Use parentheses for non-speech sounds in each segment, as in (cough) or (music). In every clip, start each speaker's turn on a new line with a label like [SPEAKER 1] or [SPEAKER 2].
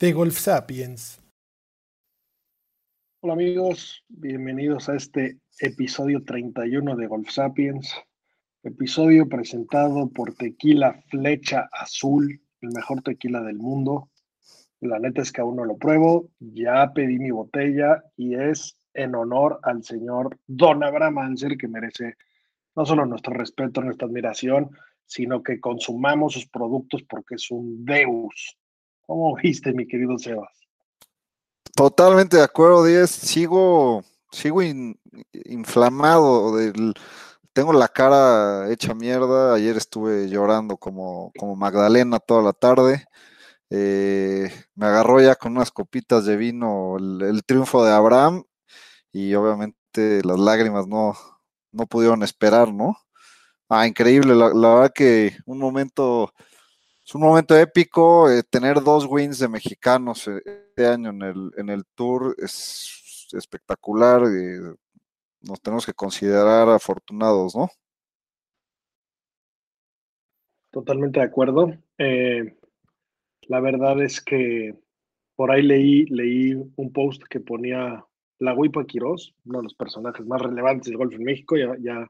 [SPEAKER 1] De Golf Sapiens.
[SPEAKER 2] Hola amigos, bienvenidos a este episodio 31 de Golf Sapiens. Episodio presentado por Tequila Flecha Azul, el mejor tequila del mundo. La neta es que aún no lo pruebo, ya pedí mi botella y es en honor al señor Don Abraham Anser, que merece no solo nuestro respeto, nuestra admiración, sino que consumamos sus productos porque es un deus. ¿Cómo viste, mi querido Sebas?
[SPEAKER 3] Totalmente de acuerdo, Díaz. Sigo, sigo inflamado del, tengo la cara hecha mierda. Ayer estuve llorando como, como Magdalena toda la tarde. Eh, me agarró ya con unas copitas de vino el, triunfo de Abraham y obviamente las lágrimas no, no pudieron esperar, ¿no? Ah, increíble, la, verdad que un momento, es un momento épico, eh, tener dos wins de mexicanos eh, este año en el, en el tour es espectacular, nos tenemos que considerar afortunados, ¿no?
[SPEAKER 2] Totalmente de acuerdo. Eh, la verdad es que por ahí leí, leí un post que ponía la Huipa Quirós, uno de los personajes más relevantes del golf en México, ya, ya,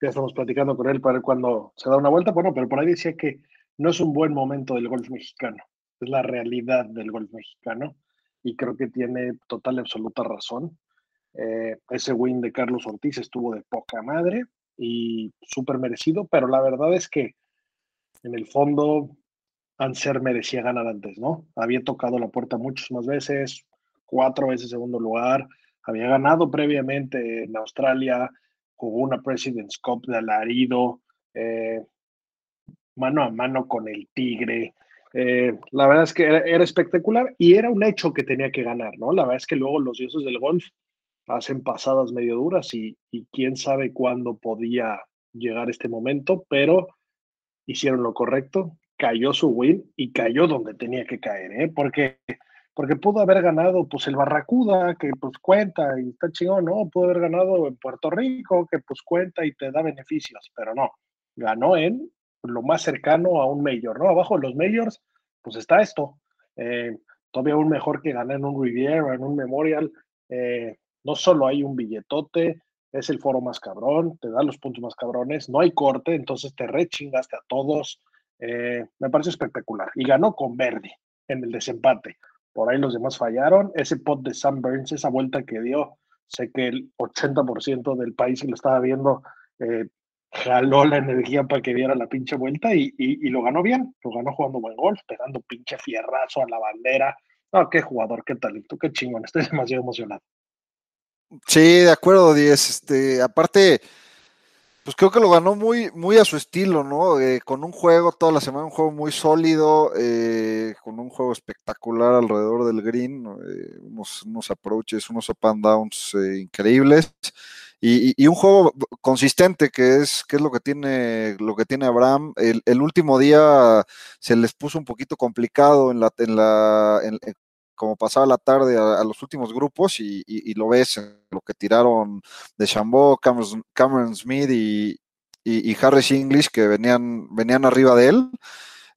[SPEAKER 2] ya estamos platicando con él para ver cuándo se da una vuelta, bueno, pero por ahí decía que no es un buen momento del golf mexicano, es la realidad del golf mexicano y creo que tiene total y absoluta razón. Eh, ese win de Carlos Ortiz estuvo de poca madre y súper merecido, pero la verdad es que en el fondo Anser merecía ganar antes, ¿no? Había tocado la puerta muchas más veces, cuatro veces segundo lugar, había ganado previamente en Australia, jugó una President's Cup de alarido, eh, mano a mano con el Tigre. Eh, la verdad es que era, espectacular y era un hecho que tenía que ganar, ¿no? La verdad es que luego los dioses del golf hacen pasadas medio duras y, quién sabe cuándo podía llegar este momento, pero hicieron lo correcto, cayó su win y cayó donde tenía que caer, ¿eh? porque, porque pudo haber ganado pues el Barracuda, que pues cuenta y está chingón, ¿no? Pudo haber ganado en Puerto Rico, que pues cuenta y te da beneficios, pero no, ganó en lo más cercano a un mayor, ¿no? Abajo de los majors, pues está esto. Eh, todavía aún mejor que ganar en un Riviera, en un Memorial. Eh, no solo hay un billetote, es el foro más cabrón, te da los puntos más cabrones, no hay corte, entonces te rechingaste a todos. Eh, me parece espectacular. Y ganó con Verde en el desempate. Por ahí los demás fallaron. Ese pot de Sam Burns, esa vuelta que dio, sé que el 80% del país que lo estaba viendo eh, jaló la energía para que diera la pinche vuelta y, y, lo ganó bien. Lo ganó jugando buen golf, pegando pinche fierrazo a la bandera. No, qué jugador, qué talento, qué chingón. Estoy demasiado emocionado.
[SPEAKER 3] Sí, de acuerdo, Diez. Este, aparte, pues creo que lo ganó muy, muy a su estilo, ¿no? Eh, con un juego toda la semana, un juego muy sólido, eh, con un juego espectacular alrededor del green, eh, unos, unos, approaches, unos up and downs increíbles. Y, un juego consistente, que es, que es lo que tiene, lo que tiene Abraham. El, último día se les puso un poquito complicado en la, en la, como pasaba la tarde a, los últimos grupos y, lo ves lo que tiraron de Chambó, Cameron, Smith y, Harris English que venían, venían arriba de él.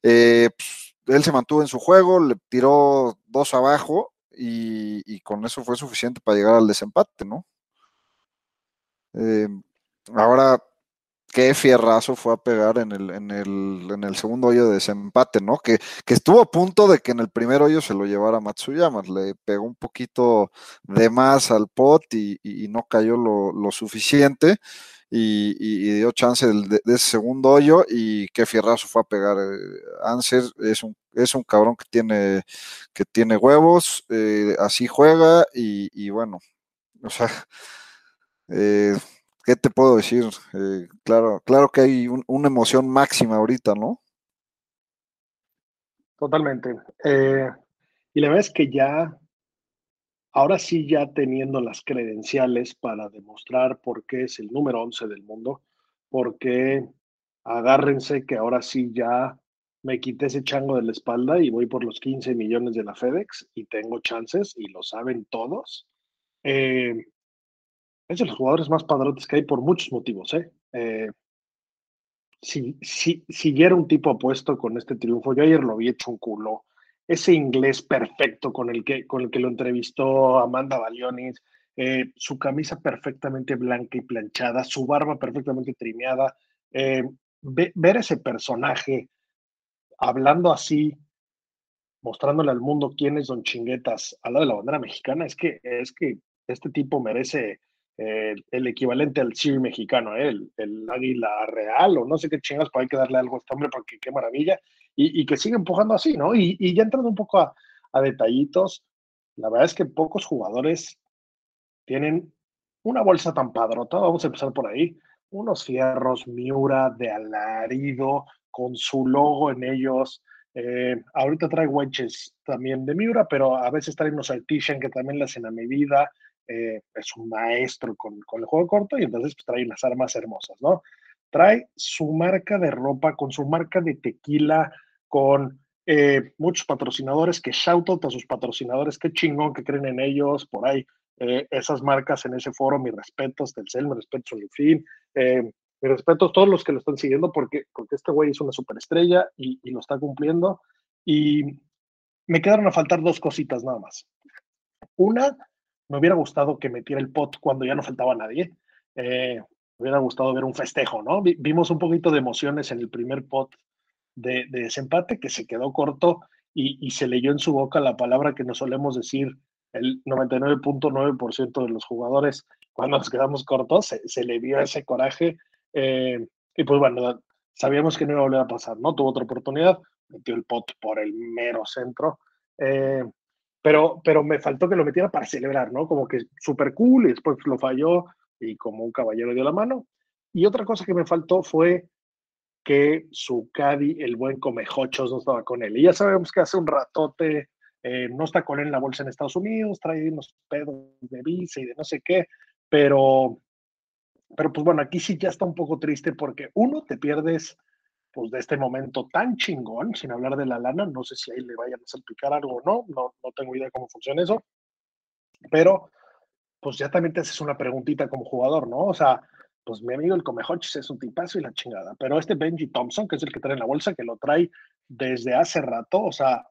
[SPEAKER 3] Eh, pues, él se mantuvo en su juego, le tiró dos abajo y, con eso fue suficiente para llegar al desempate, ¿no? Eh, ahora qué fierrazo fue a pegar en el, en el, en el segundo hoyo de desempate, ¿no? Que, que, estuvo a punto de que en el primer hoyo se lo llevara Matsuyama, le pegó un poquito de más al pot y, no cayó lo, suficiente y, dio chance de, ese segundo hoyo y qué fierrazo fue a pegar. Eh, Anser es un, es un cabrón que tiene, que tiene huevos, eh, así juega y, bueno, o sea... Eh, ¿qué te puedo decir? Eh, claro, claro que hay una emoción máxima ahorita, ¿no?
[SPEAKER 2] totalmente. Eh, y la verdad es que ya, ahora sí, ya teniendo las credenciales para demostrar por qué es el número 11 del mundo, porque agárrense que ahora sí ya me quité ese chango de la espalda y voy por los 15 millones de la FedEx y tengo chances y lo saben todos. Eh, es de los jugadores más padrotes que hay por muchos motivos. ¿eh? eh si, si, siguiera un tipo apuesto con este triunfo, yo ayer lo vi hecho un culo. Ese inglés perfecto con el que, con el, que lo entrevistó Amanda Balionis, eh, su camisa perfectamente blanca y planchada, su barba perfectamente trimeada. Eh, ver ese personaje hablando así, mostrándole al mundo quién es Don Chinguetas al lado de la bandera mexicana, es que, es que este tipo merece el equivalente al Siri mexicano, ¿eh? el, águila real, o no sé qué chingas, pero hay que darle algo a este hombre porque qué maravilla, y, que sigue empujando así, ¿no? Y, ya entrando un poco a, detallitos, la verdad es que pocos jugadores tienen una bolsa tan padrota, vamos a empezar por ahí, unos fierros Miura de alarido, con su logo en ellos. Eh, ahorita trae wedges también de Miura, pero a veces trae unos Artisan que también le hacen a medida. Eh, es un maestro con, el juego corto y entonces pues, trae unas armas hermosas, ¿no? Trae su marca de ropa, con su marca de tequila, con eh, muchos patrocinadores que shout out a sus patrocinadores, qué chingón que creen en ellos, por ahí, eh, esas marcas en ese foro, mis respetos, Telcel, mi respeto, fin, eh, mis respetos a todos los que lo están siguiendo porque, porque este güey es una superestrella y, y lo está cumpliendo. Y me quedaron a faltar dos cositas nada más. Una, me hubiera gustado que metiera el pot cuando ya no faltaba nadie. Eh, me hubiera gustado ver un festejo, ¿no? vimos un poquito de emociones en el primer pot de, de desempate que se quedó corto y, se leyó en su boca la palabra que nos solemos decir el 99.9% de los jugadores cuando nos quedamos cortos, se, le vio ese coraje eh, y pues bueno, sabíamos que no iba a volver a pasar, ¿no? Tuvo otra oportunidad, metió el pot por el mero centro. Eh, pero, pero me faltó que lo metiera para celebrar, ¿no? Como que súper cool y después lo falló y como un caballero dio la mano. Y otra cosa que me faltó fue que su Caddy, el buen Comejochos, no estaba con él. Y ya sabemos que hace un ratote eh, no está con él en la bolsa en Estados Unidos, trae unos pedos de visa y de no sé qué, pero, pero pues bueno, aquí sí ya está un poco triste porque uno, te pierdes pues de este momento tan chingón, sin hablar de la lana, no sé si ahí le vayan a salpicar algo o no, no, no tengo idea cómo funciona eso, pero pues ya también te haces una preguntita como jugador, ¿no? O sea, pues mi amigo el Comejochis es un tipazo y la chingada, pero este Benji Thompson, que es el que trae en la bolsa, que lo trae desde hace rato, o sea,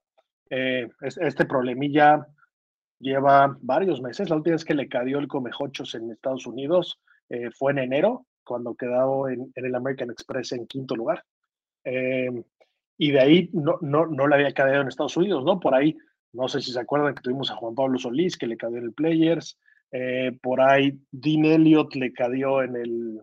[SPEAKER 2] eh, este problemilla lleva varios meses, la última vez que le cayó el Comejochos en Estados Unidos eh, fue en enero, cuando quedó en el American Express en quinto lugar. Em, y de ahí no, no, no le había caído en Estados Unidos, ¿no? Por ahí, no sé si se acuerdan que tuvimos a Juan Pablo Solís, que le cayó en el Players. Eh, por ahí, Dean Elliott le cayó en el,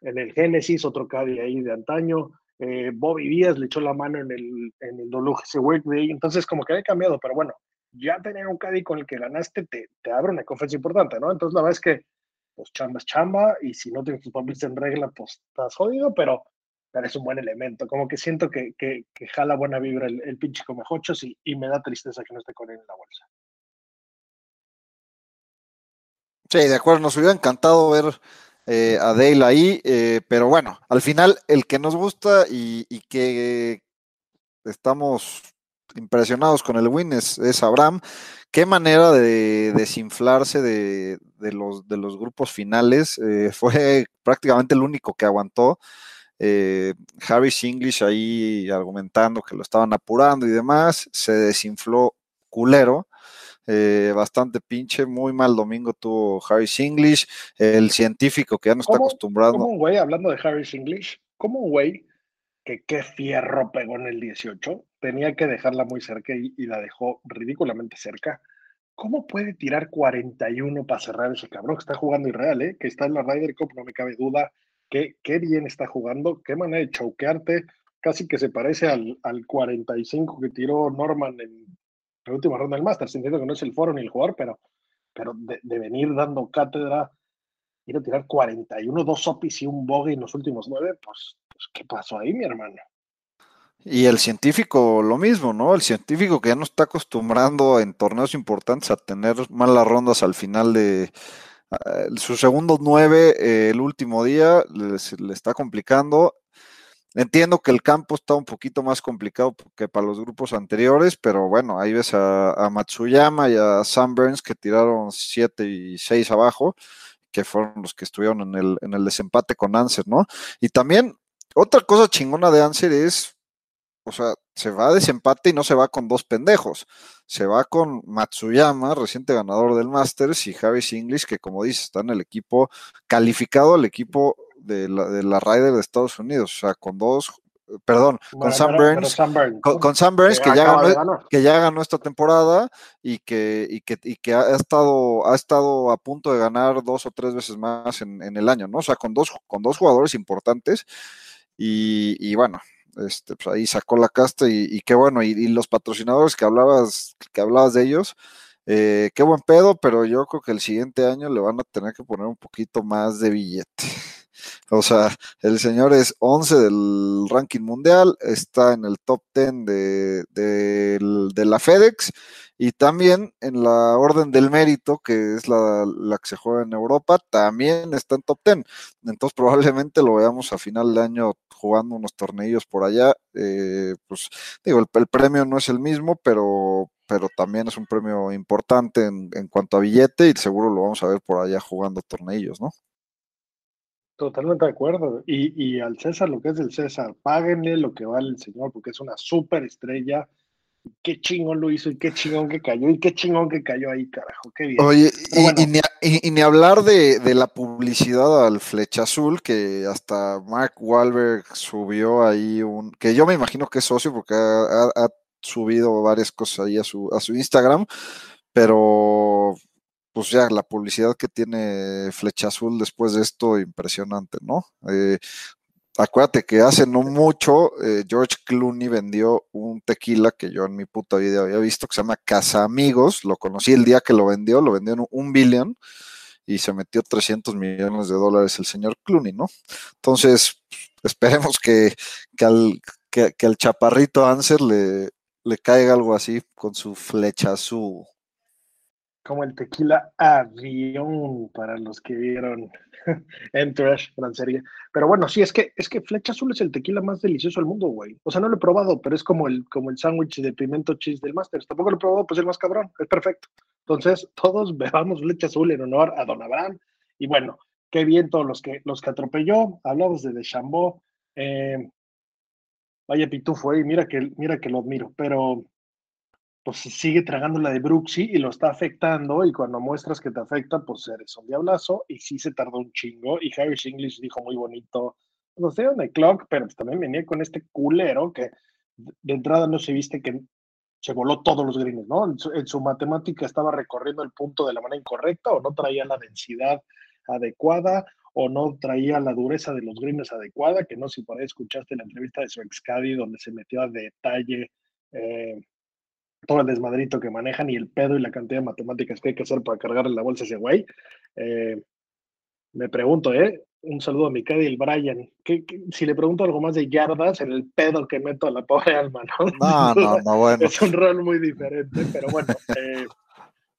[SPEAKER 2] en el Genesis, otro caddy ahí de antaño. Eh, Bobby Díaz le echó la mano en el, en el WGC Workday. Entonces, como que había cambiado, pero bueno, ya tener un caddy con el que ganaste te, te abre una confianza importante, ¿no? Entonces, la verdad es que, pues chamba es chamba, y si no tienes tus papeles en regla, pues estás jodido, pero pero es un buen elemento. Como que siento que, que, jala buena vibra el, el pinche Comejochos y, y me da tristeza que no esté con él en la bolsa.
[SPEAKER 3] Sí, de acuerdo, nos hubiera encantado ver eh, a Dale ahí, eh, pero bueno, al final el que nos gusta y, que estamos impresionados con el win es, es Abraham. Qué manera de desinflarse de, de, los, de los grupos finales. Eh, (laughs) fue prácticamente el único que aguantó. Eh, Harris English ahí argumentando que lo estaban apurando y demás, se desinfló culero. Eh, bastante pinche, muy mal domingo tuvo Harris English, el científico que ya no está acostumbrado.
[SPEAKER 2] Como un güey, hablando de Harris English, como un güey que qué fierro pegó en el 18, tenía que dejarla muy cerca y, la dejó ridículamente cerca. ¿Cómo puede tirar 41 para cerrar ese cabrón que está jugando Irreal, eh? que está en la Ryder Cup, no me cabe duda, qué, bien está jugando, qué manera de choquearte, casi que se parece al, al 45 que tiró Norman en la última ronda del Masters. Entiendo que no es el foro ni el jugador, pero, pero de, venir dando cátedra, ir a tirar 41, dos opis y un bogey en los últimos nueve, pues, pues, ¿qué pasó ahí, mi hermano?
[SPEAKER 3] Y el científico lo mismo, ¿no? El científico que ya no está acostumbrando en torneos importantes a tener malas rondas al final de uh, sus segundos nueve, eh, el último día, le, le está complicando. Entiendo que el campo está un poquito más complicado que para los grupos anteriores, pero bueno, ahí ves a, a Matsuyama y a Sam Burns que tiraron 7 y 6 abajo, que fueron los que estuvieron en el, en el desempate con Anser, ¿no? Y también otra cosa chingona de Anser es, o sea, se va a desempate y no se va con dos pendejos, se va con Matsuyama, reciente ganador del Masters, y Javi English, que como dice, está en el equipo calificado al equipo de la, de la Ryder de Estados Unidos, o sea, con dos, perdón,
[SPEAKER 2] Bueno,
[SPEAKER 3] con Sam
[SPEAKER 2] pero- pero
[SPEAKER 3] Burns,
[SPEAKER 2] Sam Burns,
[SPEAKER 3] con, con Sam Burns,
[SPEAKER 2] que
[SPEAKER 3] que ya, ganó, que ya ganó esta temporada y que, y que, y que ha estado, ha estado a punto de ganar dos o tres veces más en, en el año, ¿no? O sea, con dos, con dos jugadores importantes y, y bueno, este, pues ahí sacó la casta y, y qué bueno, y, los patrocinadores que hablabas, que hablabas de ellos, eh, qué buen pedo, pero yo creo que el siguiente año le van a tener que poner un poquito más de billete. O sea, el señor es 11 del ranking mundial, está en el top 10 de, de, la FedEx y también en la orden del mérito, que es la, la, que se juega en Europa, también está en top 10. Entonces probablemente lo veamos a final de año jugando unos tornillos por allá. Eh, pues digo, el, el, premio no es el mismo, pero, pero también es un premio importante en, en cuanto a billete y seguro lo vamos a ver por allá jugando tornillos, ¿no?
[SPEAKER 2] Totalmente de acuerdo. Y, y, al César lo que es del César, páguenle lo que vale el señor, porque es una súper estrella. Qué chingón lo hizo y qué chingón que cayó y qué chingón que cayó ahí, carajo. Qué bien.
[SPEAKER 3] Oye, y, bueno. y, ni, y, ni, hablar de, de, la publicidad al Flecha Azul, que hasta Mark Wahlberg subió ahí un. que yo me imagino que es socio porque ha, ha, ha subido varias cosas ahí a su, a su Instagram, pero pues ya la publicidad que tiene Flecha Azul después de esto, impresionante, ¿no? Eh, acuérdate que hace no mucho eh, George Clooney vendió un tequila que yo en mi puta vida había visto que se llama Casa Amigos, lo conocí el día que lo vendió, lo vendió en un billón y se metió 300 millones de dólares el señor Clooney, ¿no? Entonces, esperemos que, que, al, que, que al chaparrito Anser le, le caiga algo así con su flecha azul
[SPEAKER 2] como el tequila avión para los que vieron (laughs) en Trash, gran serie. Pero bueno, sí, es que, es que Flecha Azul es el tequila más delicioso del mundo, güey. O sea, no lo he probado, pero es como el, como el sándwich de pimiento cheese del Masters. Tampoco lo he probado, pues es el más cabrón, es perfecto. Entonces, (laughs) todos bebamos Flecha Azul en honor a Don Abraham. Y bueno, qué bien todos los que, los que atropelló. Hablamos de Deschambault. Eh, vaya pitufo, eh, mira que, mira que lo admiro, pero pues sigue tragando la de Brooksy y lo está afectando y cuando muestras que te afecta, pues eres un diablazo y sí se tardó un chingo y Harry English dijo muy bonito, no sé dónde clock, pero pues también venía con este culero que de entrada no se viste que se voló todos los greens, ¿no? En su, matemática estaba recorriendo el punto de la manera incorrecta o no traía la densidad adecuada o no traía la dureza de los greens adecuada, que no si por ahí escuchaste la entrevista de su ex donde se metió a detalle eh, todo el desmadrito que manejan y el pedo y la cantidad de matemáticas que hay que hacer para cargarle la bolsa a ese güey. Eh, me pregunto, ¿eh? Un saludo a mi Caddy, el Brian. ¿Qué, qué, si le pregunto algo más de yardas, en el pedo que meto a la pobre alma, ¿no?
[SPEAKER 3] No, no, (laughs) no, bueno.
[SPEAKER 2] Es un rol muy diferente, pero bueno, eh,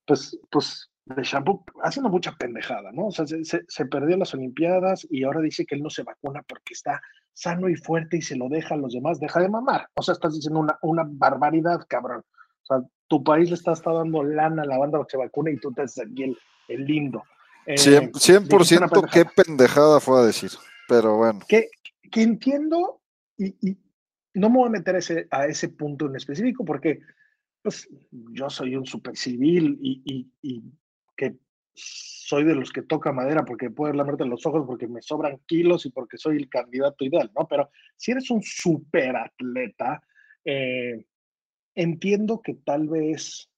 [SPEAKER 2] pues, pues de shampoo haciendo mucha pendejada, ¿no? O sea, se, se, se, perdió las Olimpiadas y ahora dice que él no se vacuna porque está sano y fuerte y se lo deja a los demás, deja de mamar. O sea, estás diciendo una, una barbaridad, cabrón. O sea, tu país le está, está dando lana a la banda que se vacuna y tú te haces aquí el, el lindo.
[SPEAKER 3] Eh, 100%, 100 pendejada. qué pendejada fue a decir, pero bueno.
[SPEAKER 2] Que, que entiendo y, y, no me voy a meter ese, a ese punto en específico porque pues, yo soy un super civil y, y, y que soy de los que toca madera porque puedo lamerte los ojos porque me sobran kilos y porque soy el candidato ideal, ¿no? Pero si eres un super atleta, eh, entiendo que tal vez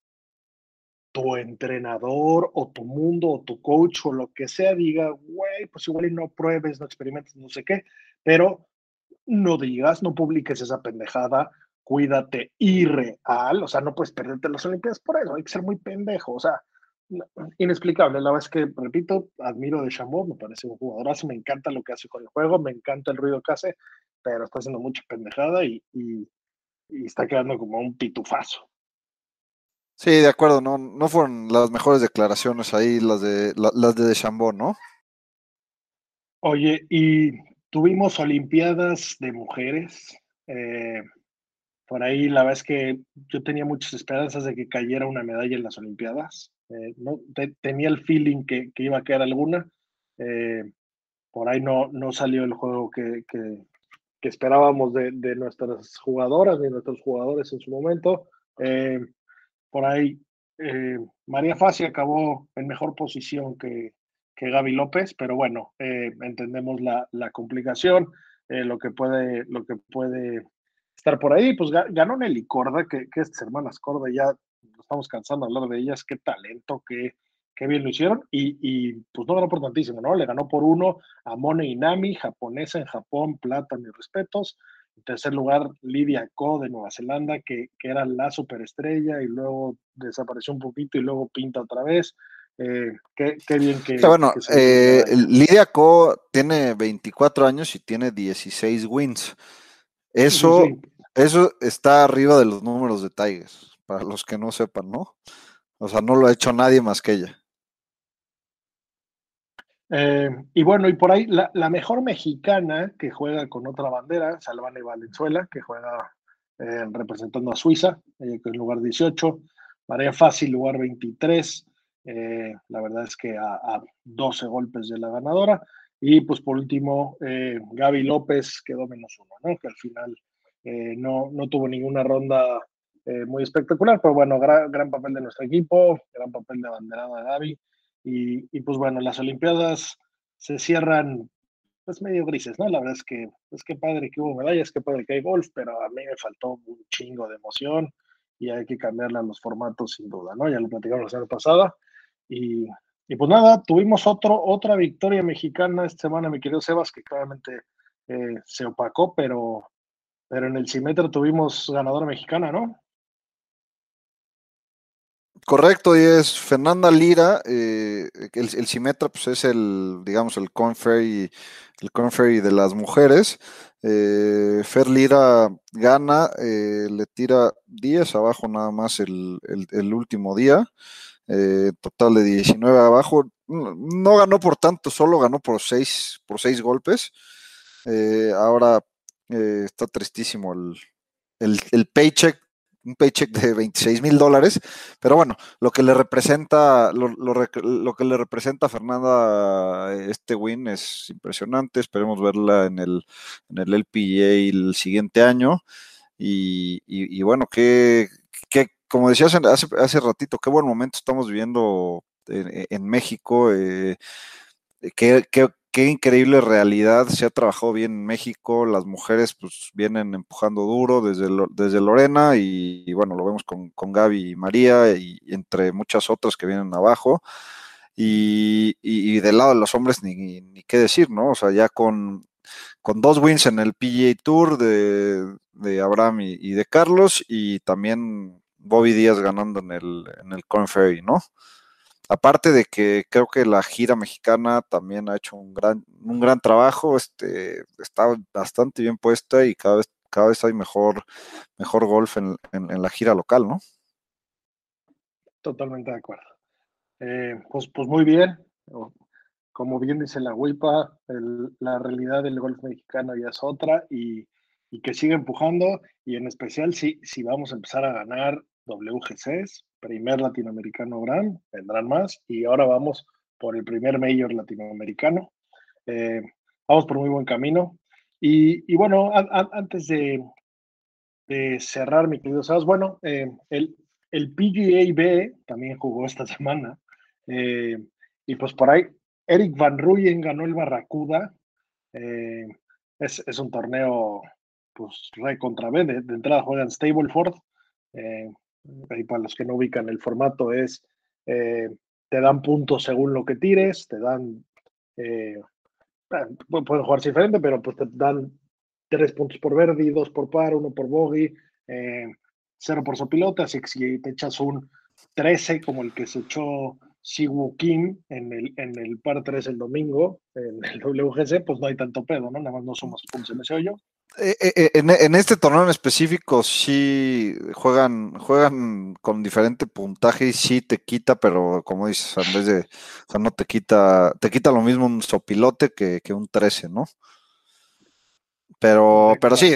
[SPEAKER 2] tu entrenador o tu mundo o tu coach o lo que sea diga, güey, pues igual y no pruebes, no experimentes, no sé qué, pero no digas, no publiques esa pendejada, cuídate irreal, o sea, no puedes perderte las Olimpiadas por eso, hay que ser muy pendejo, o sea, inexplicable. La verdad es que, repito, admiro de Chambon, me parece un jugadorazo, me encanta lo que hace con el juego, me encanta el ruido que hace, pero está haciendo mucha pendejada y, está quedando como un pitufazo.
[SPEAKER 3] Sí, de acuerdo, no, no fueron las mejores declaraciones ahí, las de las de Chambón, ¿no?
[SPEAKER 2] Oye, y tuvimos Olimpiadas de mujeres. Eh, por ahí la verdad es que yo tenía muchas esperanzas de que cayera una medalla en las Olimpiadas. Eh, no, tenía el feeling que, iba a caer alguna. Eh, por ahí no, no salió el juego que, esperábamos de, nuestras jugadoras, de nuestros jugadores en su momento. por ahí María Facia acabó en mejor posición que, que Gaby López, pero bueno, eh, entendemos la, complicación, eh, lo, que puede, lo que puede estar por ahí. Pues ganó Nelly Corda, que, que estas hermanas Corda ya estamos cansando de hablar de ellas, qué talento, qué, qué bien lo hicieron, y, y, pues no ganó por tantísimo, ¿no? Le ganó por uno a Mone Inami, japonesa en Japón, plata, mis respetos. En tercer lugar, Lidia Ko de Nueva Zelanda, que, que era la superestrella y luego desapareció un poquito y luego pinta otra vez. Eh, qué, bien que.
[SPEAKER 3] bueno, eh, Lidia Co tiene 24 años y tiene 16 wins. Eso, eso está arriba de los números de Tigers, para los que no sepan, ¿no? O sea, no lo ha hecho nadie más que ella.
[SPEAKER 2] Eh, y bueno, y por ahí la, mejor mexicana que juega con otra bandera, Salvane Valenzuela, que juega representando a Suiza, que es lugar 18, María Fácil, lugar 23, eh, la verdad es que a, 12 golpes de la ganadora. Y pues por último, eh, Gaby López quedó menos uno, ¿no? Que al final eh, no, no, tuvo ninguna ronda muy espectacular, pero bueno, gran, gran, papel de nuestro equipo, gran papel de abanderada Gaby. Y, pues bueno, las Olimpiadas se cierran pues medio grises, ¿no? La verdad es que, es que padre que hubo medallas, que padre que hay golf, pero a mí me faltó un chingo de emoción y hay que cambiarle a los formatos sin duda, ¿no? Ya lo platicamos la semana pasada. Y, pues nada, tuvimos otro, otra victoria mexicana esta semana, mi querido Sebas, que claramente eh, se opacó, pero, pero en el Cimetro tuvimos ganadora mexicana, ¿no?
[SPEAKER 3] Correcto, y es Fernanda Lira, eh, el, el Cimetra pues es el, digamos, el Conferry, el de las mujeres. Eh, Fer Lira gana, le tira 10 abajo nada más el, el último día eh, total de 19 abajo. No ganó por tanto, solo ganó por 6 por seis golpes. Eh, ahora eh, está tristísimo el, el, paycheck, un paycheck de 26 mil dólares, pero bueno, lo que le representa, lo, lo, que le representa a Fernanda este win es impresionante. Esperemos verla en el, en el LPGA el siguiente año. Y, y, y bueno, qué, qué, como decías hace, hace ratito, qué buen momento estamos viviendo en, México. Eh, qué, increíble realidad. Se ha trabajado bien en México. Las mujeres pues vienen empujando duro desde, desde Lorena y, bueno, lo vemos con, con Gaby y María y, entre muchas otras que vienen abajo. Y, y, del lado de los hombres ni, qué decir, ¿no? O sea, ya con, con dos wins en el PGA Tour de, de Abraham y, y, de Carlos y también Bobby Díaz ganando en el, en el Corn Ferry, ¿no? Aparte de que creo que la gira mexicana también ha hecho un gran, un gran trabajo, este, está bastante bien puesta y cada vez, cada vez hay mejor, mejor golf en, la gira local, ¿no?
[SPEAKER 2] Totalmente de acuerdo. Eh, pues, pues muy bien. Como bien dice la WIPA, la realidad del golf mexicano ya es otra y, y que sigue empujando y en especial si, si vamos a empezar a ganar WGCs, primer latinoamericano gran, vendrán más, y ahora vamos por el primer mayor latinoamericano. Eh, vamos por muy buen camino. Y, bueno, antes de, cerrar, mi querido bueno, eh, el, el PGA también jugó esta (laughs) semana. Eh, y pues por ahí, Eric Van Ruyen ganó el Barracuda. Es, es, un torneo, pues, re contra B. De, entrada juegan Stableford. Ahí para los que no ubican el formato, es eh, te dan puntos según lo que tires, te dan, eh, pueden jugarse diferente, pero pues te dan tres puntos por verde, dos por par, uno por bogey, eh, cero por sopilota, así que si te echas un 13 como el que se echó Siwu Kim en el, en el par 3 el domingo, en el (laughs) WGC, pues no hay tanto pedo, ¿no? Nada más no somos puntos en ese hoyo.
[SPEAKER 3] Eh, eh, en, este torneo en específico sí juegan, juegan con diferente puntaje y sí te quita, pero como dices, en vez de, o sea, no te quita, te quita lo mismo un sopilote que, que un 13, ¿no? Pero, pero sí,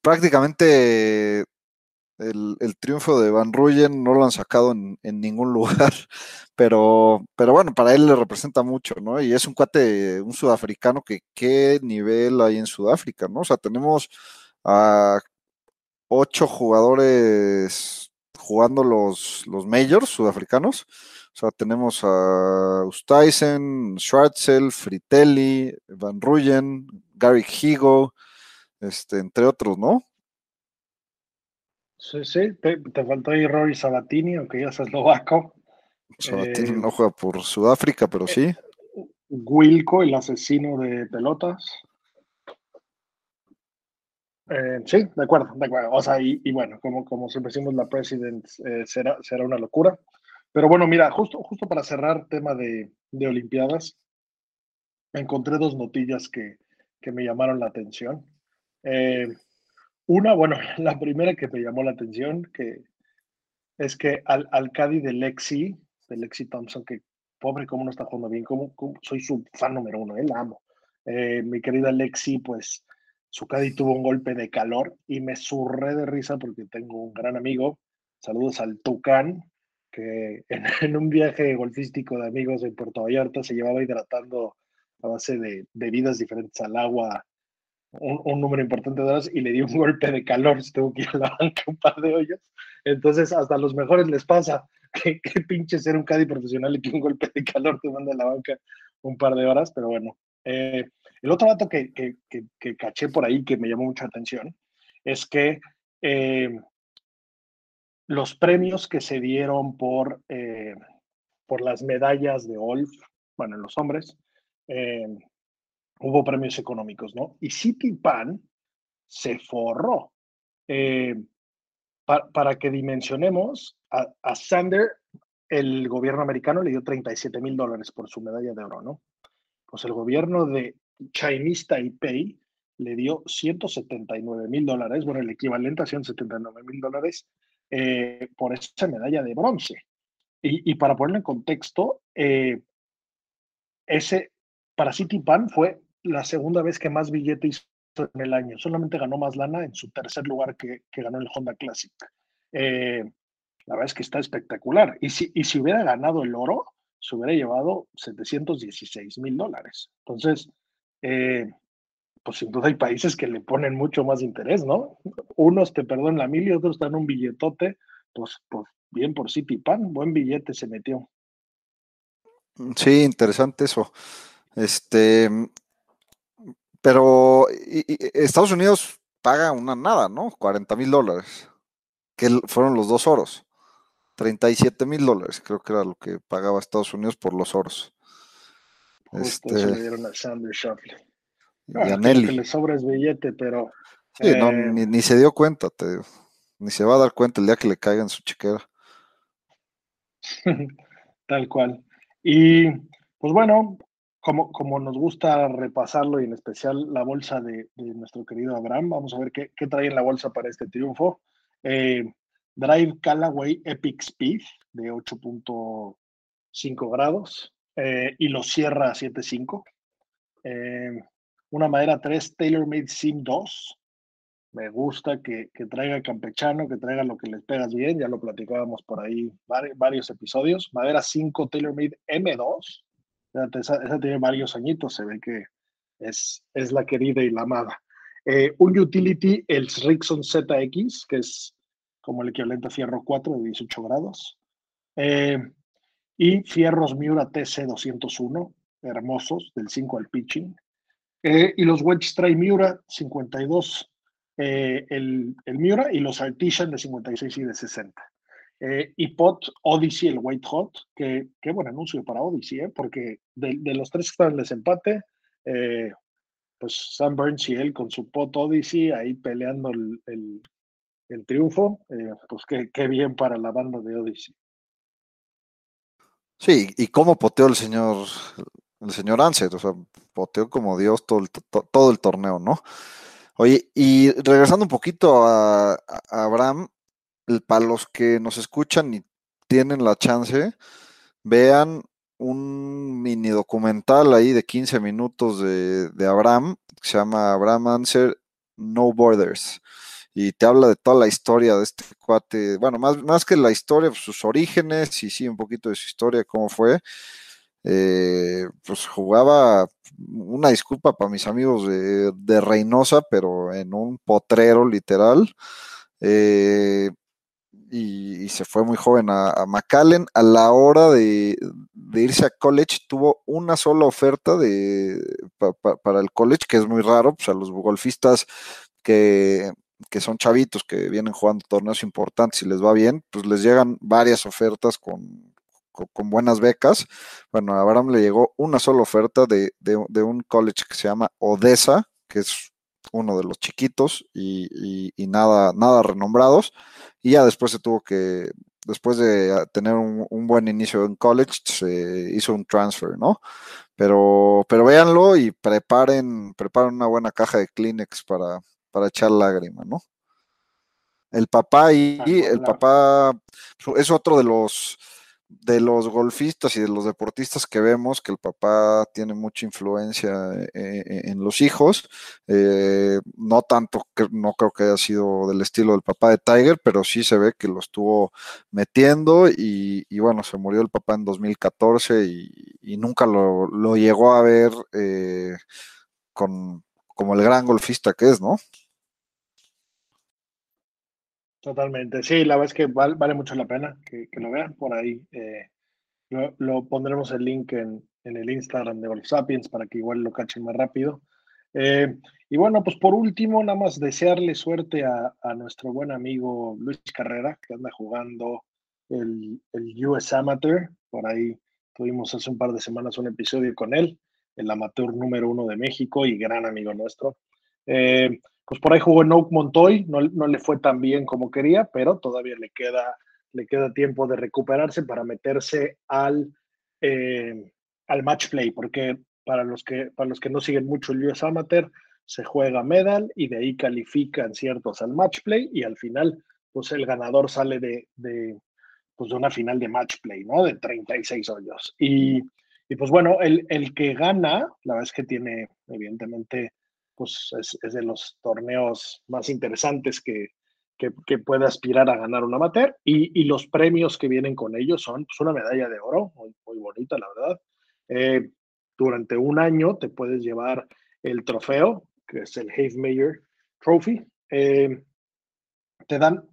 [SPEAKER 3] prácticamente el, triunfo de Van Ruyen no lo han sacado en, ningún lugar, (laughs) pero, pero bueno, para él le representa mucho, ¿no? Y es un cuate, un sudafricano que qué nivel hay en Sudáfrica, ¿no? O sea, tenemos a ocho jugadores jugando los, los majors sudafricanos. O sea, tenemos a Ustaisen, Schwartzel, Fritelli, Van Ruyen, Gary Higo, este, entre otros, ¿no?
[SPEAKER 2] Sí, sí, te, faltó ahí Rory Sabatini, aunque ya es eslovaco.
[SPEAKER 3] Sabatini eh, no juega por Sudáfrica, pero sí.
[SPEAKER 2] Wilco, el asesino de pelotas. Eh, sí, de acuerdo, de acuerdo. O sea, y, bueno, como, como siempre decimos, la President eh, será, será una locura. Pero bueno, mira, justo, justo para cerrar tema de, de Olimpiadas, encontré dos notillas que, que me llamaron la atención. Eh, una, bueno, (laughs) la primera que me llamó la atención, que es que al, al de Lexi, de Lexi Thompson, que pobre cómo no está jugando bien, como, soy su fan número uno, él ¿eh? amo. Eh, mi querida Lexi, pues su Caddy tuvo un golpe de calor y me surré de risa porque tengo un gran amigo, saludos al Tucán, que (laughs) en, un viaje golfístico de amigos en Puerto Vallarta se llevaba hidratando a base de bebidas diferentes al agua un, número importante de horas y le dio un golpe de calor, se tuvo que ir a la banca un par de hoyos. Entonces, hasta a los mejores les pasa (laughs) que, pinche ser un caddy profesional y que un golpe de calor te manda a la banca un par de horas, pero bueno. Eh, el otro dato que, que, que, caché por ahí que me llamó mucha atención es que eh, los premios que se dieron por, eh, por las medallas de Olf, bueno, en los hombres, hubo premios económicos, ¿no? Y City Pan se forró. Eh, para que dimensionemos, a, Sander, el gobierno americano le dio 37 mil dólares por su medalla de oro, ¿no? Pues el gobierno de Chinese Taipei le dio 179 mil dólares, bueno, el equivalente a 179 mil dólares eh, por esa medalla de bronce. Y, para ponerlo en contexto, eh, ese para City Pan fue la segunda vez que más billete hizo en el año. Solamente ganó más lana en su tercer lugar que, ganó el Honda Classic. Eh, la verdad es que está espectacular. Y si, y si hubiera ganado el oro, se hubiera llevado 716 mil dólares. Entonces, eh, pues sin duda hay países que le ponen mucho más interés, ¿no? Unos te perdonan la mil y otros dan un billetote. Pues, pues bien por City Pan, buen billete se metió.
[SPEAKER 3] Sí, interesante eso. Este, pero Estados Unidos paga una nada, ¿no? 40 mil dólares, que fueron los dos oros. 37 mil dólares, creo que era lo que pagaba Estados Unidos por los oros.
[SPEAKER 2] este, le dieron a Sander Y a Nelly. Que le sobra es billete, pero.
[SPEAKER 3] Sí, no, eh, ni, se dio cuenta, te, ni se va a dar cuenta el día que le caiga en su chiquera. (laughs)
[SPEAKER 2] Tal cual. Y pues bueno, como, como nos gusta repasarlo y en especial la bolsa de, nuestro querido Abraham, vamos a ver qué, qué, trae en la bolsa para este triunfo. Eh, Drive Callaway Epic Speed de 8.5 grados eh, y lo cierra a 7.5. Eh, una madera 3 TaylorMade Sim 2. Me gusta que, que, traiga campechano, que traiga lo que les pegas bien. Ya lo platicábamos por ahí varios episodios. Madera 5 TaylorMade M2 esa, tiene varios añitos, se ve que es, es la querida y la amada. Eh, un utility, el Rixon ZX, que es como el equivalente a fierro 4 de 18 grados. Eh, y fierros Miura TC201, hermosos, del 5 al pitching. Eh, y los Wedge Try Miura 52, el, el Miura, y los Artisan de 56 y de 60. Eh, y Pot Odyssey, el White Hot, que qué buen anuncio para Odyssey, ¿eh? porque de, los tres que están en desempate, eh, pues Sam Burns y él con su Pot Odyssey ahí peleando el, el, triunfo, eh, pues qué, qué, bien para la banda de Odyssey.
[SPEAKER 3] Sí, y cómo poteó el señor, el señor o sea, poteó como Dios todo el, todo el torneo, ¿no? Oye, y regresando un poquito a, Abraham, para los que nos escuchan y tienen la chance, vean un mini documental ahí de 15 minutos de, de Abraham, que se llama Abraham Answer No Borders y te habla de toda la historia de este cuate, bueno, más, más que la historia, pues, sus orígenes y sí, un poquito de su historia, cómo fue. Eh, pues jugaba, una disculpa para mis amigos de, Reynosa, pero en un potrero literal. Eh, y, se fue muy joven a, a McAllen. A la hora de, irse a college, tuvo una sola oferta de, para el college, que es muy raro, pues a los golfistas que, que son chavitos que vienen jugando torneos importantes y les va bien, pues les llegan varias ofertas con, con, buenas becas. Bueno, a Abraham le llegó una sola oferta de, un college que se llama Odessa, que es uno de los chiquitos y, nada, nada renombrados. Y ya después se tuvo que, después de tener un, buen inicio en college, se hizo un transfer, ¿no? Pero, pero véanlo y preparen, preparen una buena caja de Kleenex para, para echar lágrima, ¿no? El papá y el papá es otro de los de los golfistas y de los deportistas que vemos que el papá tiene mucha influencia eh, eh, en los hijos, eh, no tanto, no creo que haya sido del estilo del papá de Tiger, pero sí se ve que lo estuvo metiendo y, bueno, se murió el papá en 2014 y, nunca lo, lo, llegó a ver con, como el gran golfista que es, ¿no?
[SPEAKER 2] Totalmente, sí, la verdad es que vale, mucho la pena que, lo vean por ahí. Eh, lo, pondremos el link en, el Instagram de Golf Sapiens para que igual lo cachen más rápido. Eh, y bueno, pues por último, nada más desearle suerte a, nuestro buen amigo Luis Carrera, que anda jugando el, el, US Amateur. Por ahí tuvimos hace un par de semanas un episodio con él, el amateur número uno de México y gran amigo nuestro. Eh, pues por ahí jugó en Montoy, no, le fue tan bien como quería, pero todavía le queda, le queda tiempo de recuperarse para meterse al, eh, al match play, porque para los, que, para los que no siguen mucho el US Amateur, se juega medal y de ahí califican ciertos al match play y al final, pues el ganador sale de, de, pues de una final de match play, ¿no? De 36 hoyos. Y, y pues bueno, el, el que gana, la verdad es que tiene evidentemente pues es, de los torneos más interesantes que, que, puede aspirar a ganar un amateur. Y, los premios que vienen con ellos son pues, una medalla de oro, muy, bonita, la verdad. Eh, durante un año te puedes llevar el trofeo, que es el Mayer Trophy. Eh, te dan,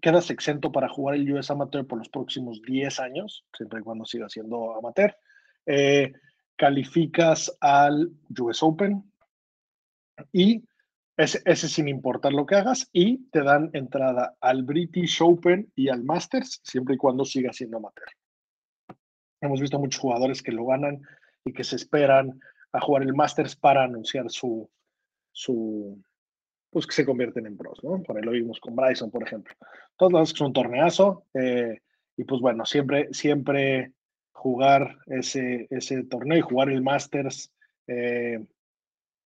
[SPEAKER 2] quedas exento para jugar el US Amateur por los próximos 10 años, siempre y cuando siga siendo amateur. Eh, calificas al US Open, y ese, sin importar lo que hagas y te dan entrada al British Open y al Masters siempre y cuando siga siendo amateur. Hemos visto muchos jugadores que lo ganan y que se esperan a jugar el Masters para anunciar su, su pues que se convierten en pros, ¿no? Por ahí lo vimos con Bryson, por ejemplo. Todos los que es un torneazo eh, y pues bueno, siempre, siempre jugar ese, ese torneo y jugar el Masters eh,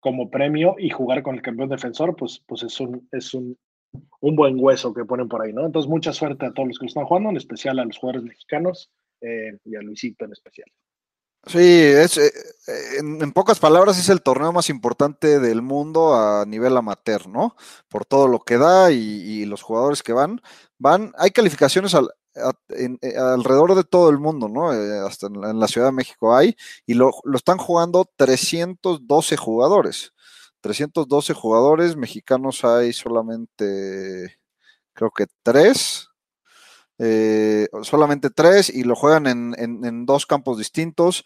[SPEAKER 2] como premio y jugar con el campeón defensor, pues, pues es, un, es un, buen hueso que ponen por ahí, ¿no? Entonces, mucha suerte a todos los que están jugando, en especial a los jugadores mexicanos eh, y a Luisito en especial.
[SPEAKER 3] Sí, es, eh, en, pocas palabras es el torneo más importante del mundo a nivel amateur, ¿no? Por todo lo que da y, los jugadores que van. Van, hay calificaciones al, eh, alrededor de todo el mundo, ¿no? Eh, hasta en, la Ciudad de México hay, y lo, están jugando 312 jugadores. 312 jugadores, mexicanos hay solamente, creo que tres, eh, solamente tres, y lo juegan en, dos campos distintos.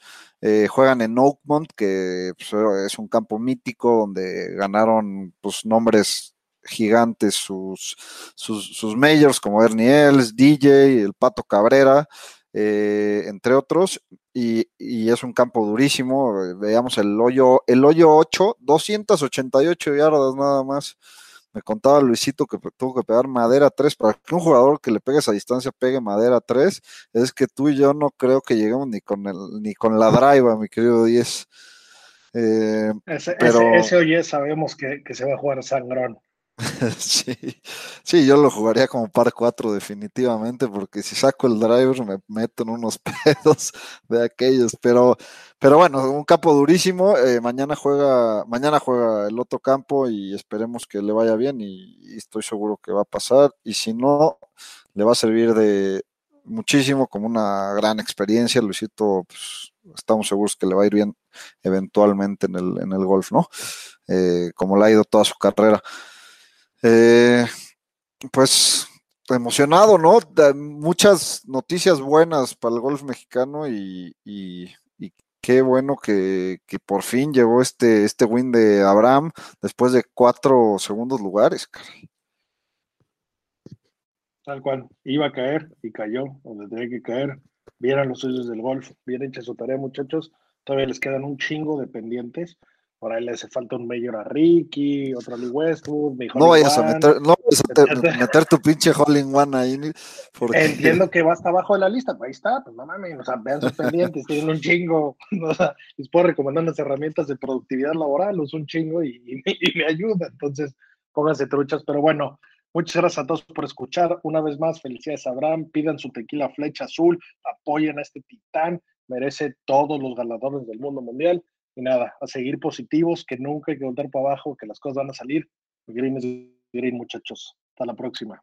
[SPEAKER 3] juegan en Oakmont, que pues, es un campo mítico donde ganaron pues, nombres gigantes sus, sus, majors como Ernie Els, DJ, el Pato Cabrera, eh, entre otros, y, es un campo durísimo. Veamos el hoyo, el hoyo 8, 288 yardas nada más. Me contaba Luisito que tuvo que pegar madera 3. Para que un jugador que le pegue esa distancia pegue madera 3, es que tú y yo no creo que lleguemos ni con, el, ni con la drive, mi querido 10. Eh,
[SPEAKER 2] Ese,
[SPEAKER 3] pero-
[SPEAKER 2] ese, ese oye, sabemos que, que se va a jugar sangrón. (laughs)
[SPEAKER 3] sí, sí, yo lo jugaría como par 4 definitivamente, porque si saco el driver me meto en unos (laughs) pedos de aquellos, pero, pero bueno, un campo durísimo, eh, mañana juega, mañana juega el otro campo y esperemos que le vaya bien y, estoy seguro que va a pasar, y si no, le va a servir de muchísimo como una gran experiencia, Luisito, pues, estamos seguros que le va a ir bien eventualmente en el, en el golf, ¿no? Eh, como le ha ido toda su carrera. Eh, pues emocionado, ¿no? Muchas noticias buenas para el golf mexicano y, qué bueno que, por fin llegó este, este win de Abraham después de cuatro segundos lugares.
[SPEAKER 2] Tal cual. Iba a caer y cayó donde tenía que caer. Vieran los suyos del golf. Bien hecha su tarea, muchachos. Todavía les quedan un chingo de pendientes. Por ahí le hace falta un mayor a Ricky, otro a Lee Westwood. mi
[SPEAKER 3] No vayas a meter, no vayas a te- (laughs) meter tu pinche hole in one ahí, porque
[SPEAKER 2] Entiendo que va hasta abajo de la lista, pues ahí está, pues no mames, o sea, vean sus pendientes, tienen un chingo, (laughs) o sea, les puedo recomendar unas herramientas de productividad laboral, uso un chingo y, y me- y me ayuda, entonces pónganse truchas, pero bueno, muchas gracias a todos por escuchar, una vez más, felicidades a Abraham, pidan su tequila flecha azul, apoyen a este titán, merece todos los galardones del mundo mundial, y nada, a seguir positivos, que nunca hay que voltar para abajo, que las cosas van a salir, green es green, muchachos, hasta la próxima.